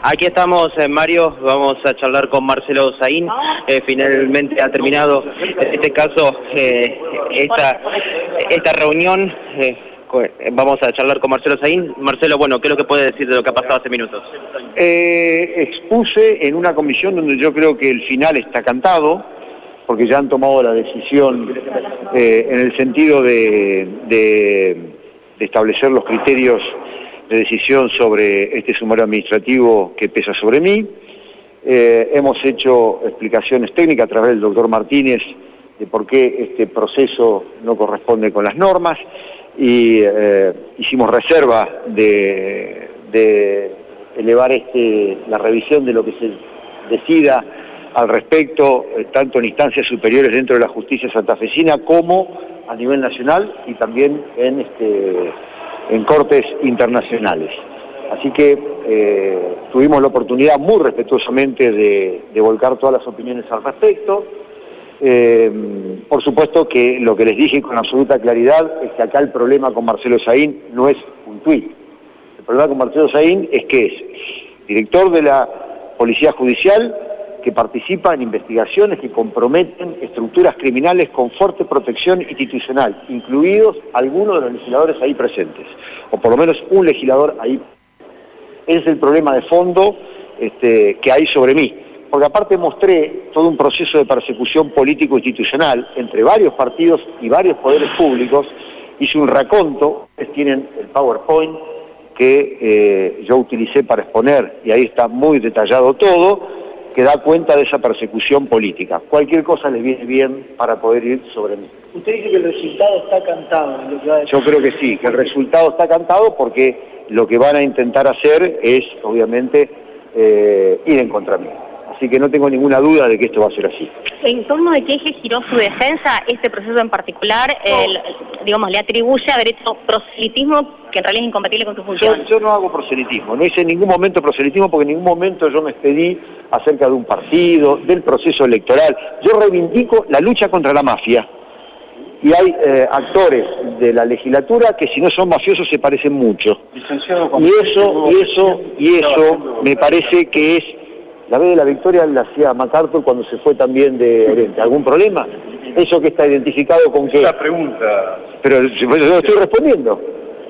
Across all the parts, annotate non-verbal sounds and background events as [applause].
Aquí estamos, eh, Mario, vamos a charlar con Marcelo Zain. Eh, finalmente ha terminado, este caso, eh, esta, esta reunión. Eh, vamos a charlar con Marcelo Zain. Marcelo, bueno, ¿qué es lo que puede decir de lo que ha pasado hace minutos? Expuse en una comisión donde yo creo que el final está cantado, porque ya han tomado la decisión en el sentido de- de establecer los criterios de decisión sobre este sumario administrativo que pesa sobre mí. Eh, hemos hecho explicaciones técnicas a través del doctor Martínez de por qué este proceso no corresponde con las normas y eh, hicimos reserva de, elevar este, la revisión de lo que se decida al respecto, eh, tanto en instancias superiores dentro de la justicia santafesina como a nivel nacional y también en, este, en cortes internacionales. Así que eh, tuvimos la oportunidad muy respetuosamente de, volcar todas las opiniones al respecto. Eh, por supuesto que lo que les dije con absoluta claridad es que acá el problema con Marcelo Saín no es un tuit. El problema con Marcelo Saín es que es director de la Policía Judicial que participa en investigaciones que comprometen estructuras criminales con fuerte protección institucional, incluidos algunos de los legisladores ahí presentes, o por lo menos un legislador ahí. Ese es el problema de fondo este, que hay sobre mí porque aparte mostré todo un proceso de persecución político-institucional entre varios partidos y varios poderes públicos, hice un raconto, ustedes tienen el PowerPoint que eh, yo utilicé para exponer, y ahí está muy detallado todo, que da cuenta de esa persecución política. Cualquier cosa les viene bien para poder ir sobre mí. Usted dice que el resultado está cantado. en lo que va a decir. Yo creo que sí, que el resultado está cantado porque lo que van a intentar hacer es, obviamente, eh, ir en contra mí. Así que no tengo ninguna duda de que esto va a ser así. ¿En torno de qué eje giró su defensa este proceso en particular? el- digamos, le atribuye haber hecho proselitismo que en realidad es incompatible con su Yo, función. yo no hago proselitismo, no hice en ningún momento proselitismo porque en ningún momento yo me expedí acerca de un partido, del proceso electoral. Yo reivindico la lucha contra la mafia. Y hay eh, actores de la legislatura que si no son mafiosos se parecen mucho. Licenciado, Y eso, y eso, y eso me parece que es, la vez de la victoria la hacía MacArthur cuando se fue también de Oriente. ¿Algún problema? ¿Eso que está identificado con qué? Esa pregunta, Pero yo, yo estoy respondiendo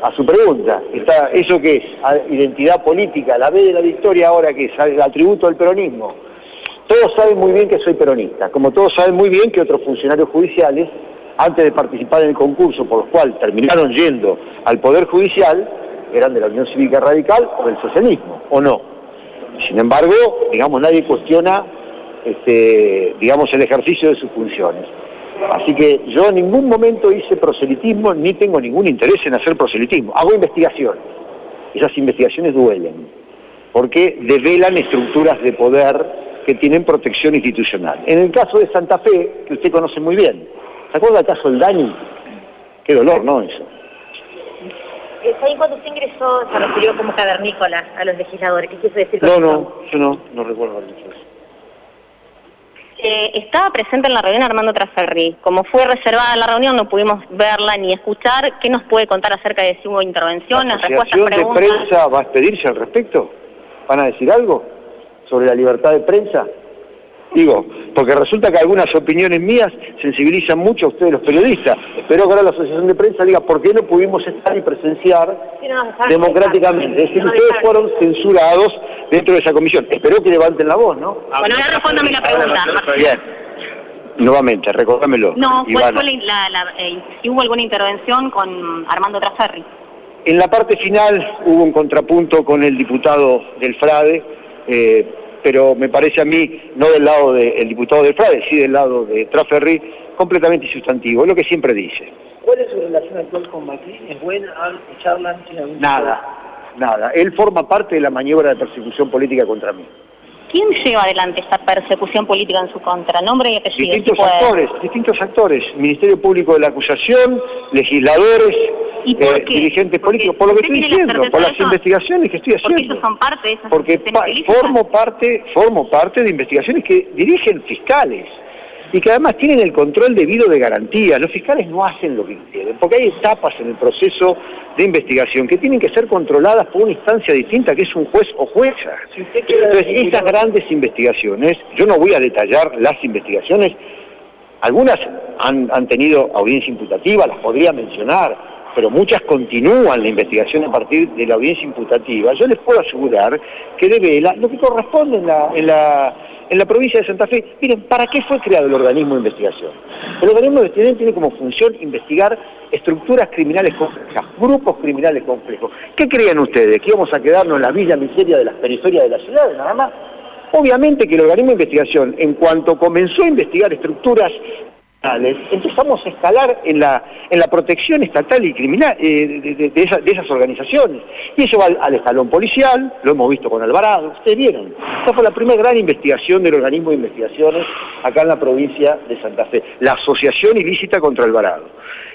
a su pregunta. Está, ¿Eso qué es? A- Identidad política, la vez de la victoria ahora que es el atributo al peronismo. Todos saben muy bien que soy peronista, como todos saben muy bien que otros funcionarios judiciales, antes de participar en el concurso por los cuales terminaron yendo al Poder Judicial, eran de la Unión Cívica Radical o del socialismo, ¿o no? Sin embargo, digamos, nadie cuestiona, este, digamos, el ejercicio de sus funciones. Así que yo en ningún momento hice proselitismo ni tengo ningún interés en hacer proselitismo. Hago investigaciones. Esas investigaciones duelen, porque develan estructuras de poder que tienen protección institucional. En el caso de Santa Fe, que usted conoce muy bien, ¿se acuerda del caso del Dani? Qué dolor, ¿no? Eso. Ahí cuando usted ingresó se refirió como cavernícola a los legisladores. ¿Qué quiso decir No, eso? no, yo no, no recuerdo eso. Eh, estaba presente en la reunión Armando Traferri. Como fue reservada la reunión, no pudimos verla ni escuchar. ¿Qué nos puede contar acerca de si hubo intervenciones, ¿La respuestas, de? Prensa va a expedirse al respecto? ¿Van a decir algo sobre la libertad de prensa? Digo, porque resulta que algunas opiniones mías sensibilizan mucho a ustedes los periodistas. Espero que ahora la Asociación de Prensa diga por qué no pudimos estar y presenciar Sí, no, dejar- democráticamente. Es decir, No, ustedes fueron censurados dentro de esa comisión. Espero que levanten la voz, ¿no? Bueno, ahora respóndame la pregunta. Bien. Nuevamente, recordámelo. No, ¿cuál fue la, la- eh, hubo alguna intervención con Armando Traferri? En la parte final hubo un contrapunto con el diputado del FRADE, eh, pero me parece a mí, no del lado del diputado del FRADE, sí del lado de Traferri, completamente insustantivo, es lo que siempre dice. ¿Cuál es su relación actual con Macri? ¿Es buena? ¿Hablan- ¿Charlan? ¿Tiene algún Nada, nada. Él forma parte de la maniobra de persecución política contra mí. ¿Quién lleva adelante esta persecución política en su contra? Nombre y apellido. Distintos actores, distintos actores, Ministerio Público de la Acusación, legisladores, ¿Y por eh, qué? dirigentes Porque políticos, por lo que estoy la diciendo, por las eso. investigaciones que estoy haciendo. ellos son parte de esas porque pa- formo parte formo parte de investigaciones que dirigen fiscales y que además tienen el control debido de garantía. Los fiscales no hacen lo que quieren, porque hay etapas en el proceso de investigación que tienen que ser controladas por una instancia distinta que es un juez o jueza. Entonces, esas grandes investigaciones, yo no voy a detallar las investigaciones, algunas han, han tenido audiencia imputativa, las podría mencionar, pero muchas continúan la investigación a partir de la audiencia imputativa. Yo les puedo asegurar que devela lo que corresponde en la, en la en la provincia de Santa Fe. Miren, ¿para qué fue creado el organismo de investigación? El organismo de investigación tiene como función investigar estructuras criminales complejas, grupos criminales complejos. ¿Qué creen ustedes? ¿Que íbamos a quedarnos en la villa miseria de las periferias de la ciudad, nada más? Obviamente que el organismo de investigación, en cuanto comenzó a investigar estructuras empezamos a escalar en la, en la protección estatal y criminal eh, de, esas organizaciones. Y eso va al, escalón policial, lo hemos visto con Alvarado, ustedes vieron. Esta fue la primera gran investigación del organismo de investigaciones acá en la provincia de Santa Fe, la asociación ilícita contra Alvarado.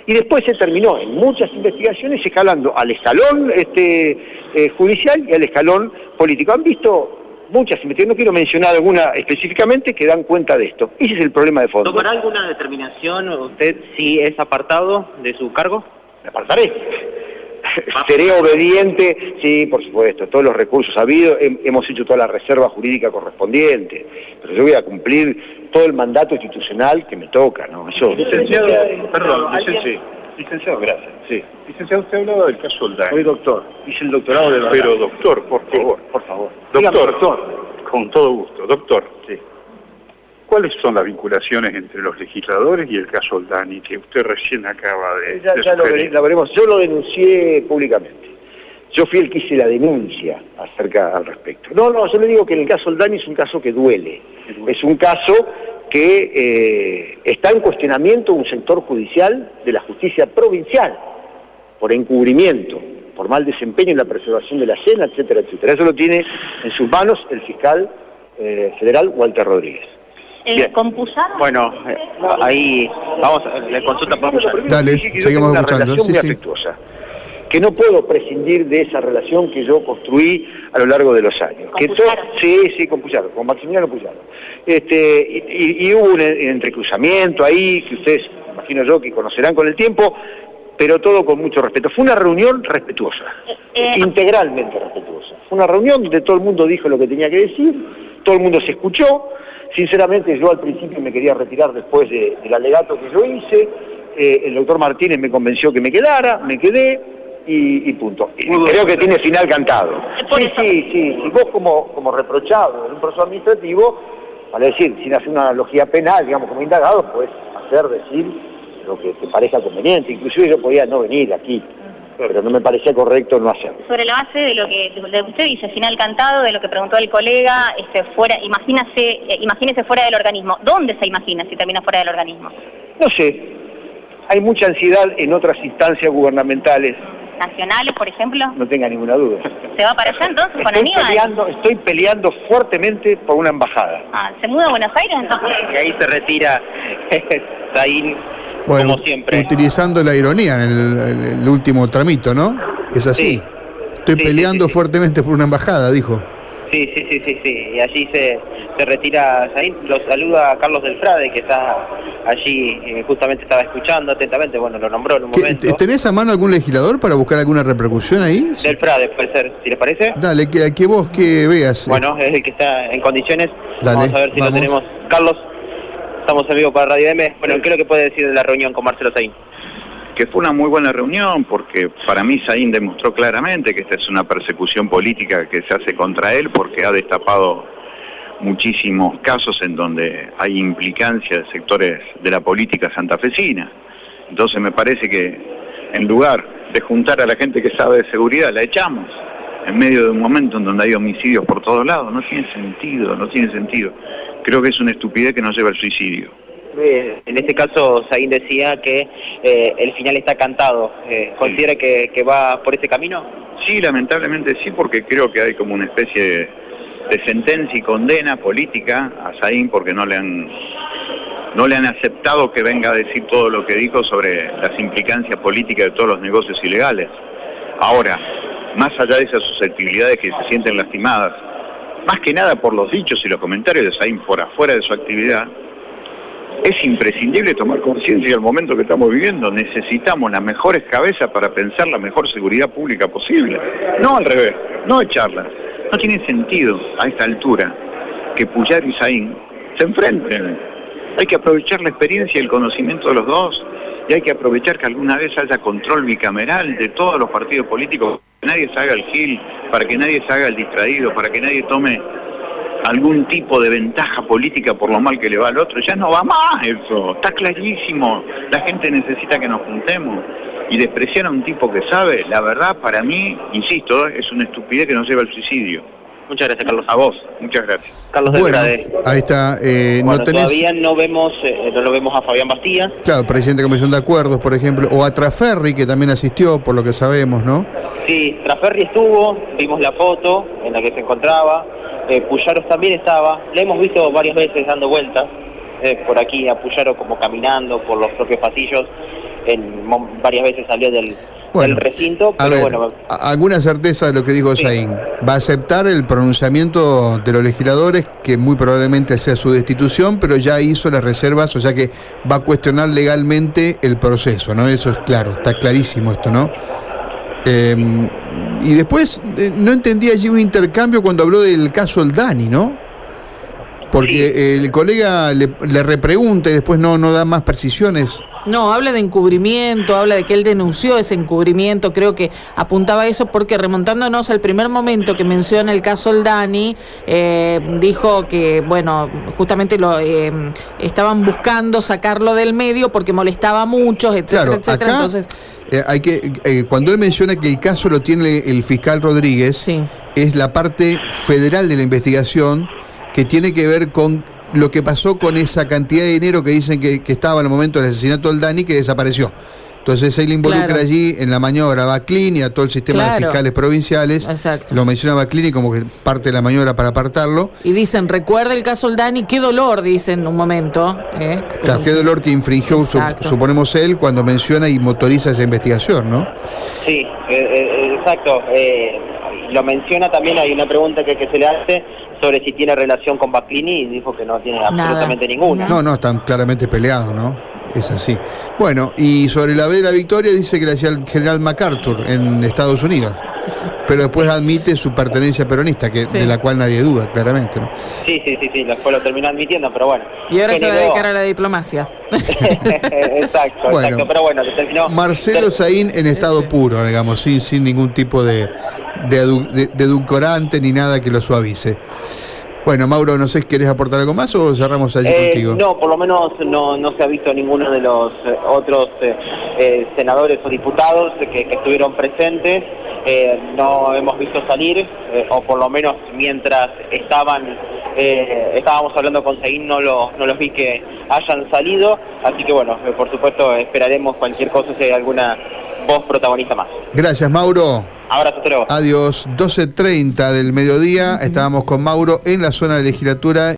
Y después se terminó en muchas investigaciones escalando al escalón este, eh, judicial y al escalón político. ¿Han visto muchas investigaciones, no quiero mencionar alguna específicamente, que dan cuenta de esto. Ese es el problema de fondo. ¿Tomará alguna determinación usted si es apartado de su cargo? Me apartaré. [laughs] [laughs] Seré obediente, sí, por supuesto, todos los recursos habidos, hemos hecho toda la reserva jurídica correspondiente, pero yo voy a cumplir todo el mandato institucional que me toca, ¿no? Eso, licenciado, perdón, licenciado, licenciado, gracias. Sí. Licenciado, usted hablaba del caso Oldani. Soy doctor, hice el doctorado de Pero doctor, por favor. por favor. Doctor, doctor, con todo gusto. Doctor, sí. ¿cuáles son las vinculaciones entre los legisladores y el caso Oldani que usted recién acaba de... Ya, ya lo, veremos. Yo lo denuncié públicamente. Yo fui el que hice la denuncia acerca al respecto. No, no, yo le digo que el caso Oldani es un caso que duele. Es un caso que eh, está en cuestionamiento un sector judicial de la justicia provincial por encubrimiento por mal desempeño en la preservación de la cena, etcétera, etcétera. Eso lo tiene en sus manos el fiscal eh, federal Walter Rodríguez. Eh, bueno, eh, ahí vamos, le consulta por Dale, seguimos una relación muy afectuosa, que no puedo prescindir de esa relación que yo construí a lo largo de los años. que sí, sí, con Puyaro, con Maximiliano Puyaro. Este, y, hubo un entrecruzamiento ahí, que ustedes, imagino yo, que conocerán con el tiempo, pero todo con mucho respeto. Fue una reunión respetuosa, eh, eh, integralmente respetuosa. Fue una reunión donde todo el mundo dijo lo que tenía que decir, todo el mundo se escuchó. Sinceramente yo al principio me quería retirar después del alegato que yo hice, eh, el doctor Martínez me convenció que me quedara, me quedé y, punto. Creo que tiene final cantado. Sí, sí, sí, si vos como, como reprochado en un proceso administrativo, vale decir, sin hacer una analogía penal, digamos como indagado, puedes hacer, decir lo que te parezca conveniente. Inclusive yo podía no venir aquí, pero no me parecía correcto no hacerlo. Sobre la base de lo que de usted dice, final cantado, de lo que preguntó el colega, este, fuera, imagínese, eh, imagínese fuera del organismo. ¿Dónde se imagina si termina fuera del organismo? No sé. Hay mucha ansiedad en otras instancias gubernamentales. ¿Nacionales, por ejemplo? No tenga ninguna duda. ¿Se va para allá entonces con estoy Peleando, estoy peleando fuertemente por una embajada. Ah, ¿se muda a Buenos Aires entonces? Y ahí se retira [laughs] Zain bueno, utilizando la ironía en el, último tramito, ¿no? Es así. Estoy peleando fuertemente por una embajada, dijo. Sí, sí, sí, sí, sí. Y allí se, se retira Zain. Lo saluda Carlos del Frade, que está allí, eh, justamente estaba escuchando atentamente. Bueno, lo nombró en un momento. ¿Tenés a mano algún legislador para buscar alguna repercusión ahí? Del Frade, puede ser, si le parece. Dale, que, que vos que veas. Bueno, es el que está en condiciones. vamos a ver si lo tenemos. Carlos, Estamos en vivo para Radio M. Bueno, ¿qué es lo que puede decir de la reunión con Marcelo Saín? Que fue una muy buena reunión porque para mí Saín demostró claramente que esta es una persecución política que se hace contra él porque ha destapado muchísimos casos en donde hay implicancia de sectores de la política santafesina. Entonces me parece que en lugar de juntar a la gente que sabe de seguridad, la echamos en medio de un momento en donde hay homicidios por todos lados. No tiene sentido, no tiene sentido creo que es una estupidez que no lleva al suicidio. en este caso, Saín decía que eh, el final está cantado. Eh, ¿Considera que, va por ese camino? Sí, lamentablemente sí, porque creo que hay como una especie de, sentencia y condena política a Saín porque no le han no le han aceptado que venga a decir todo lo que dijo sobre las implicancias políticas de todos los negocios ilegales. Ahora, más allá de esas susceptibilidades que se sienten lastimadas más que nada por los dichos y los comentarios de Saín por afuera de su actividad, es imprescindible tomar conciencia del momento que estamos viviendo. Necesitamos las mejores cabezas para pensar la mejor seguridad pública posible. No al revés, no echarlas. No tiene sentido a esta altura que Puyar y Saín se enfrenten. Hay que aprovechar la experiencia y el conocimiento de los dos y hay que aprovechar que alguna vez haya control bicameral de todos los partidos políticos, nadie se haga el gil, para que nadie se haga el distraído, para que nadie tome algún tipo de ventaja política por lo mal que le va al otro. Ya no va más eso, está clarísimo. La gente necesita que nos juntemos. Y despreciar a un tipo que sabe, la verdad, para mí, insisto, es una estupidez que nos lleva al suicidio. Muchas gracias, Carlos. A vos, muchas gracias. Carlos Bueno, Delgade. ahí está. eh, Bueno, no tenés, todavía no vemos, eh, no lo vemos a Fabián Bastía. claro, presidente de Comisión de Acuerdos, por ejemplo, o a Traferri, que también asistió, por lo que sabemos, ¿no? Sí, Traferri estuvo, vimos la foto en la que se encontraba, eh, Puyaros también estaba, la hemos visto varias veces dando vueltas eh, por aquí a Puyaro como caminando por los propios pasillos, en, varias veces salió del, del recinto, a pero ver, bueno, alguna certeza de lo que dijo Sí. Saín. Va a aceptar el pronunciamiento de los legisladores, que muy probablemente sea su destitución, pero ya hizo las reservas, o sea que va a cuestionar legalmente el proceso, ¿no? Eso es claro, está clarísimo esto, ¿no? Eh, y después, eh, no entendí allí un intercambio cuando habló del caso El Dani, ¿no? Porque el colega le, le repregunta y después no, no da más precisiones. No, habla de encubrimiento, habla de que él denunció ese encubrimiento, creo que apuntaba a eso porque remontándonos al primer momento que menciona el caso Oldani, eh, dijo que, bueno, justamente lo eh, estaban buscando sacarlo del medio porque molestaba a muchos, etcétera, Claro, etcétera. acá Entonces, eh, hay que eh, cuando él menciona que el caso lo tiene el fiscal Rodríguez, Sí. es la parte federal de la investigación que tiene que ver con lo que pasó con esa cantidad de dinero que dicen que, que estaba en el momento del asesinato del Dani que desapareció. Entonces él involucra Claro. allí en la maniobra a Baclini, a todo el sistema de Claro. fiscales provinciales. Exacto. Lo menciona Baclini como que parte de la maniobra para apartarlo. y dicen, recuerda el caso Oldani, qué dolor, dicen un momento. ¿eh? Claro, qué dolor que infringió, su- Exacto. suponemos él, cuando menciona y motoriza esa investigación, ¿no? sí, eh, eh, exacto. eh, lo menciona también, hay una pregunta que, que se le hace sobre si tiene relación con Baclini y dijo que no tiene absolutamente ninguna. No, no, están claramente peleados, ¿no? Es así. Bueno, y sobre la B de la victoria dice que la hacía el general MacArthur en Estados Unidos. Pero después admite su pertenencia peronista, que, Sí. de la cual nadie duda, claramente, ¿no? Sí, sí, sí, sí, después lo terminó admitiendo, pero bueno. Y ahora se va a dedicar a la diplomacia. [laughs] [laughs] exacto, Bueno. exacto, pero bueno, terminó. Marcelo Saín en estado puro, digamos, sin, sin ningún tipo de, de, de- de edulcorante ni nada que lo suavice. Bueno, Mauro, no sé si querés aportar algo más o cerramos allí Eh, contigo. no, por lo menos no, no se ha visto ninguno de los eh, otros eh, eh, senadores o diputados que, que estuvieron presentes. Eh, no hemos visto salir, o por lo menos mientras estaban eh, estábamos hablando con Seguín no, lo- no los vi que hayan salido. Así que bueno, por supuesto esperaremos cualquier cosa si hay alguna voz protagonista más. Gracias, Mauro. Abrazo. Adiós. 12.30 del mediodía. Estábamos con Mauro en la zona de legislatura.